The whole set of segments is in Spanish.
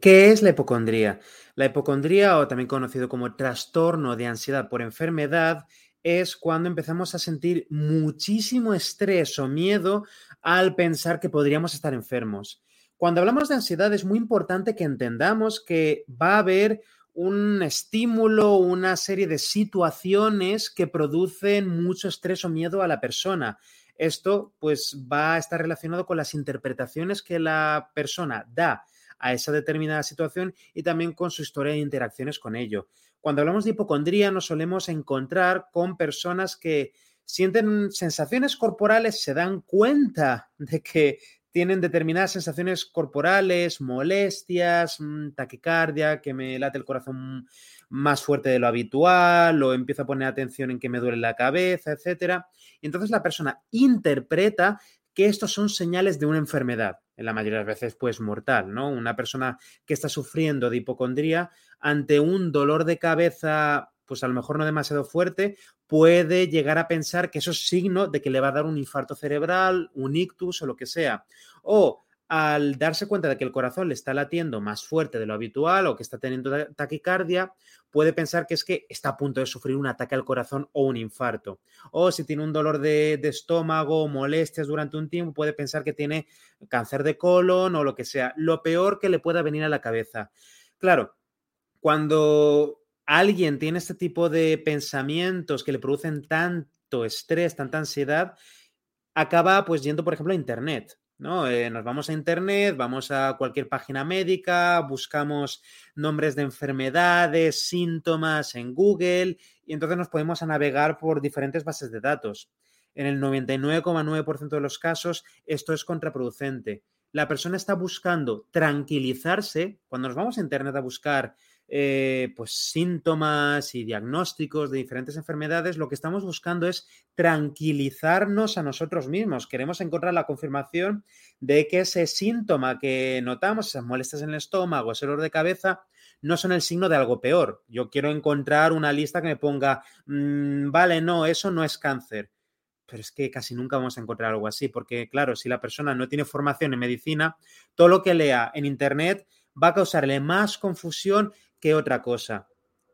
¿Qué es la hipocondría? La hipocondría, o también conocido como trastorno de ansiedad por enfermedad, es cuando empezamos a sentir muchísimo estrés o miedo al pensar que podríamos estar enfermos. Cuando hablamos de ansiedad es muy importante que entendamos que va a haber un estímulo, una serie de situaciones que producen mucho estrés o miedo a la persona. Esto pues va a estar relacionado con las interpretaciones que la persona da a esa determinada situación y también con su historia de interacciones con ello. Cuando hablamos de hipocondría nos solemos encontrar con personas que sienten sensaciones corporales, se dan cuenta de que tienen determinadas sensaciones corporales, molestias, mm, taquicardia, que me late el corazón más fuerte de lo habitual, o empiezo a poner atención en que me duele la cabeza, etcétera. Y entonces la persona interpreta que estos son señales de una enfermedad, en la mayoría de las veces pues mortal, ¿no? Una persona que está sufriendo de hipocondría ante un dolor de cabeza pues a lo mejor no demasiado fuerte, puede llegar a pensar que eso es signo de que le va a dar un infarto cerebral, un ictus o lo que sea. O al darse cuenta de que el corazón le está latiendo más fuerte de lo habitual o que está teniendo taquicardia, puede pensar que es que está a punto de sufrir un ataque al corazón o un infarto. O si tiene un dolor de, estómago o molestias durante un tiempo, puede pensar que tiene cáncer de colon o lo que sea. Lo peor que le pueda venir a la cabeza. Claro, cuando alguien tiene este tipo de pensamientos que le producen tanto estrés, tanta ansiedad, acaba pues yendo, por ejemplo, a Internet ¿no? Eh, nos vamos a Internet, vamos a cualquier página médica, buscamos nombres de enfermedades, síntomas en Google y entonces nos podemos navegar por diferentes bases de datos. En el 99,9% de los casos esto es contraproducente. La persona está buscando tranquilizarse. Cuando nos vamos a Internet a buscar eh, pues síntomas y diagnósticos de diferentes enfermedades, lo que estamos buscando es tranquilizarnos a nosotros mismos. Queremos encontrar la confirmación de que ese síntoma que notamos, esas molestias en el estómago, ese dolor de cabeza, no son el signo de algo peor. Yo quiero encontrar una lista que me ponga, mm, vale, no, eso no es cáncer. Pero es que casi nunca vamos a encontrar algo así, porque claro, si la persona no tiene formación en medicina, todo lo que lea en Internet va a causarle más confusión que otra cosa.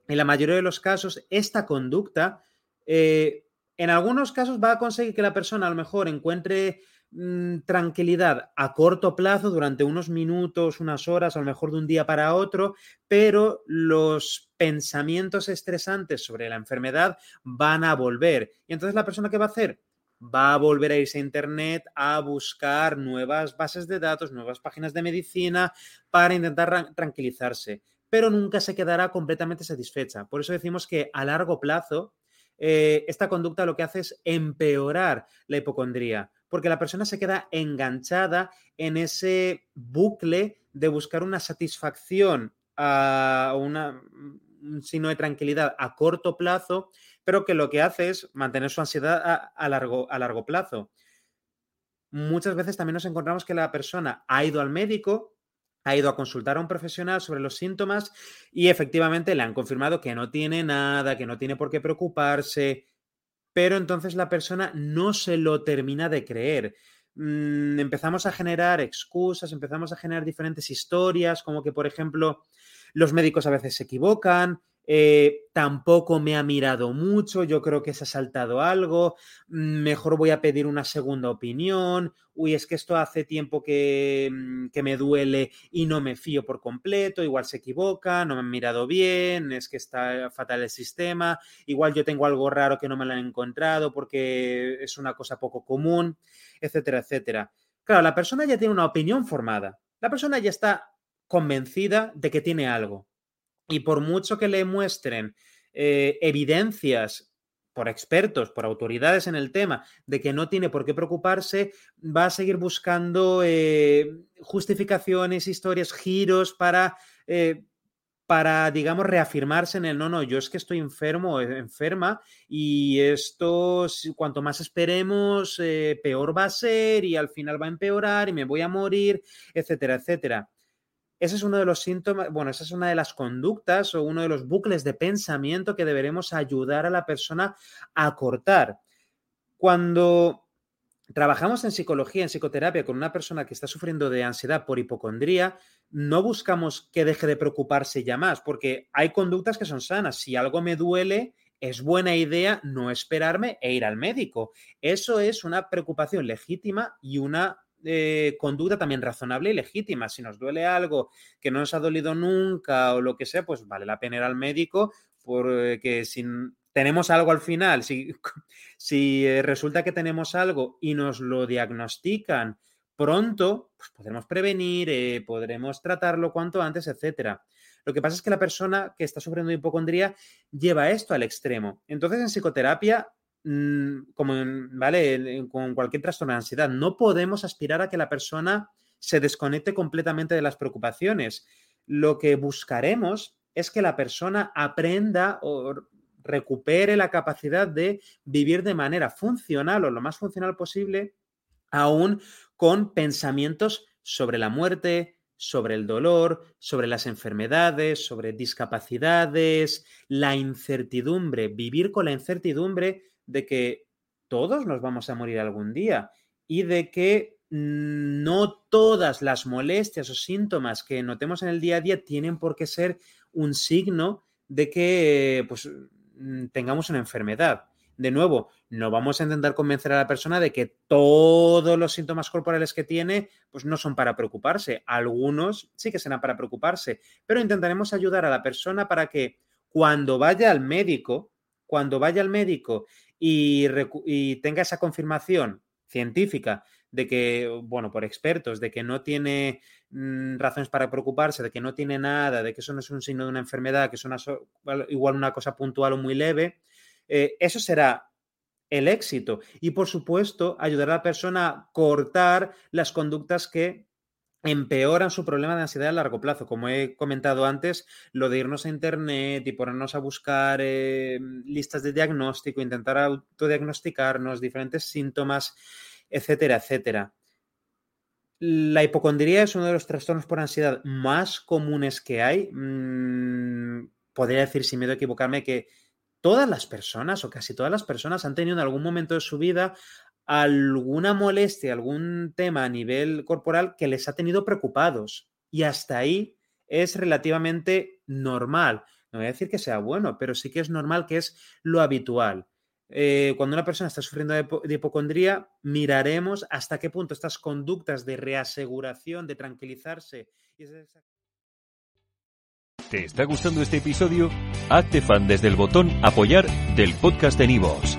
En la mayoría de los casos, esta conducta, eh, en algunos casos va a conseguir que la persona a lo mejor encuentre mm, tranquilidad a corto plazo durante unos minutos, unas horas, a lo mejor de un día para otro, pero los pensamientos estresantes sobre la enfermedad van a volver. Y entonces la persona que va a hacer va a volver a irse a Internet a buscar nuevas bases de datos, nuevas páginas de medicina para intentar tranquilizarse pero nunca se quedará completamente satisfecha. Por eso decimos que a largo plazo eh, esta conducta lo que hace es empeorar la hipocondría, porque la persona se queda enganchada en ese bucle de buscar una satisfacción a una, un signo de tranquilidad a corto plazo, pero que lo que hace es mantener su ansiedad a, largo, a largo plazo. Muchas veces también nos encontramos que la persona ha ido al médico, ha ido a consultar a un profesional sobre los síntomas y efectivamente le han confirmado que no tiene nada, que no tiene por qué preocuparse, pero entonces la persona no se lo termina de creer. Mm, empezamos a generar excusas, empezamos a generar diferentes historias, como que, por ejemplo, los médicos a veces se equivocan, eh, tampoco me ha mirado mucho, yo creo que se ha saltado algo, mm, mejor voy a pedir una segunda opinión, uy, es que esto hace tiempo que, mm, que, me duele y no me fío por completo, igual se equivoca, no me han mirado bien, es que está fatal el sistema, igual yo tengo algo raro que no me lo han encontrado porque es una cosa poco común, etcétera, etcétera. Claro, la persona ya tiene una opinión formada, la persona ya está convencida de que tiene algo. Y por mucho que le muestren eh, evidencias por expertos, por autoridades en el tema, de que no tiene por qué preocuparse, va a seguir buscando eh, justificaciones, historias, giros para, eh, para, digamos, reafirmarse en el no, no, yo es que estoy enfermo enferma y esto, cuanto más esperemos, peor va a ser y al final va a empeorar y me voy a morir, etcétera, etcétera. Ese es uno de los síntomas, bueno, esa es una de las conductas o uno de los bucles de pensamiento que deberemos ayudar a la persona a cortar. Cuando trabajamos en psicología, en psicoterapia con una persona que está sufriendo de ansiedad por hipocondría, no buscamos que deje de preocuparse ya más, porque hay conductas que son sanas. Si algo me duele, es buena idea no esperarme e ir al médico. Eso es una preocupación legítima y una eh, conducta también razonable y legítima. Si nos duele algo que no nos ha dolido nunca o lo que sea, pues vale la pena ir al médico porque si tenemos algo al final, si, si eh, resulta que tenemos algo y nos lo diagnostican pronto, pues podremos prevenir, eh, podremos tratarlo cuanto antes, etcétera. Lo que pasa es que la persona que está sufriendo de hipocondría lleva esto al extremo. Entonces, en psicoterapia, mm, como ¿vale? con cualquier trastorno de ansiedad, no podemos aspirar a que la persona se desconecte completamente de las preocupaciones. Lo que buscaremos es que la persona aprenda o recupere la capacidad de vivir de manera funcional o lo más funcional posible, aún con pensamientos sobre la muerte, sobre el dolor, sobre las enfermedades, sobre discapacidades, la incertidumbre, vivir con la incertidumbre de que todos nos vamos a morir algún día y de que no todas las molestias o síntomas que notemos en el día a día tienen por qué ser un signo de que pues, tengamos una enfermedad de nuevo, no vamos a intentar convencer a la persona de que todos los síntomas corporales que tiene pues no son para preocuparse. Algunos sí que serán para preocuparse, pero intentaremos ayudar a la persona para que cuando vaya al médico, cuando vaya al médico y, tenga esa confirmación científica de que, bueno, por expertos, de que no tiene mm, razones para preocuparse, de que no tiene nada, de que eso no es un signo de una enfermedad, que es una igual una cosa puntual o muy leve, eh, eso será el éxito. Y por supuesto, ayudar a la persona a cortar las conductas que empeoran su problema de ansiedad a largo plazo. Como he comentado antes, lo de irnos a Internet y ponernos a buscar eh, listas de diagnóstico, intentar autodiagnosticarnos diferentes síntomas, etcétera, etcétera. La hipocondría es uno de los trastornos por ansiedad más comunes que hay. Mm, podría decir, sin miedo a equivocarme, que todas las personas o casi todas las personas han tenido en algún momento de su vida alguna molestia, algún tema a nivel corporal que les ha tenido preocupados. Y hasta ahí es relativamente normal. No voy a decir que sea bueno, pero sí que es normal que es lo habitual. Eh, cuando una persona está sufriendo de, hipocondría, miraremos hasta qué punto estas conductas de reaseguración, de tranquilizarse. ¿Te está gustando este episodio? Hazte fan desde el botón Apoyar del podcast de Nivos.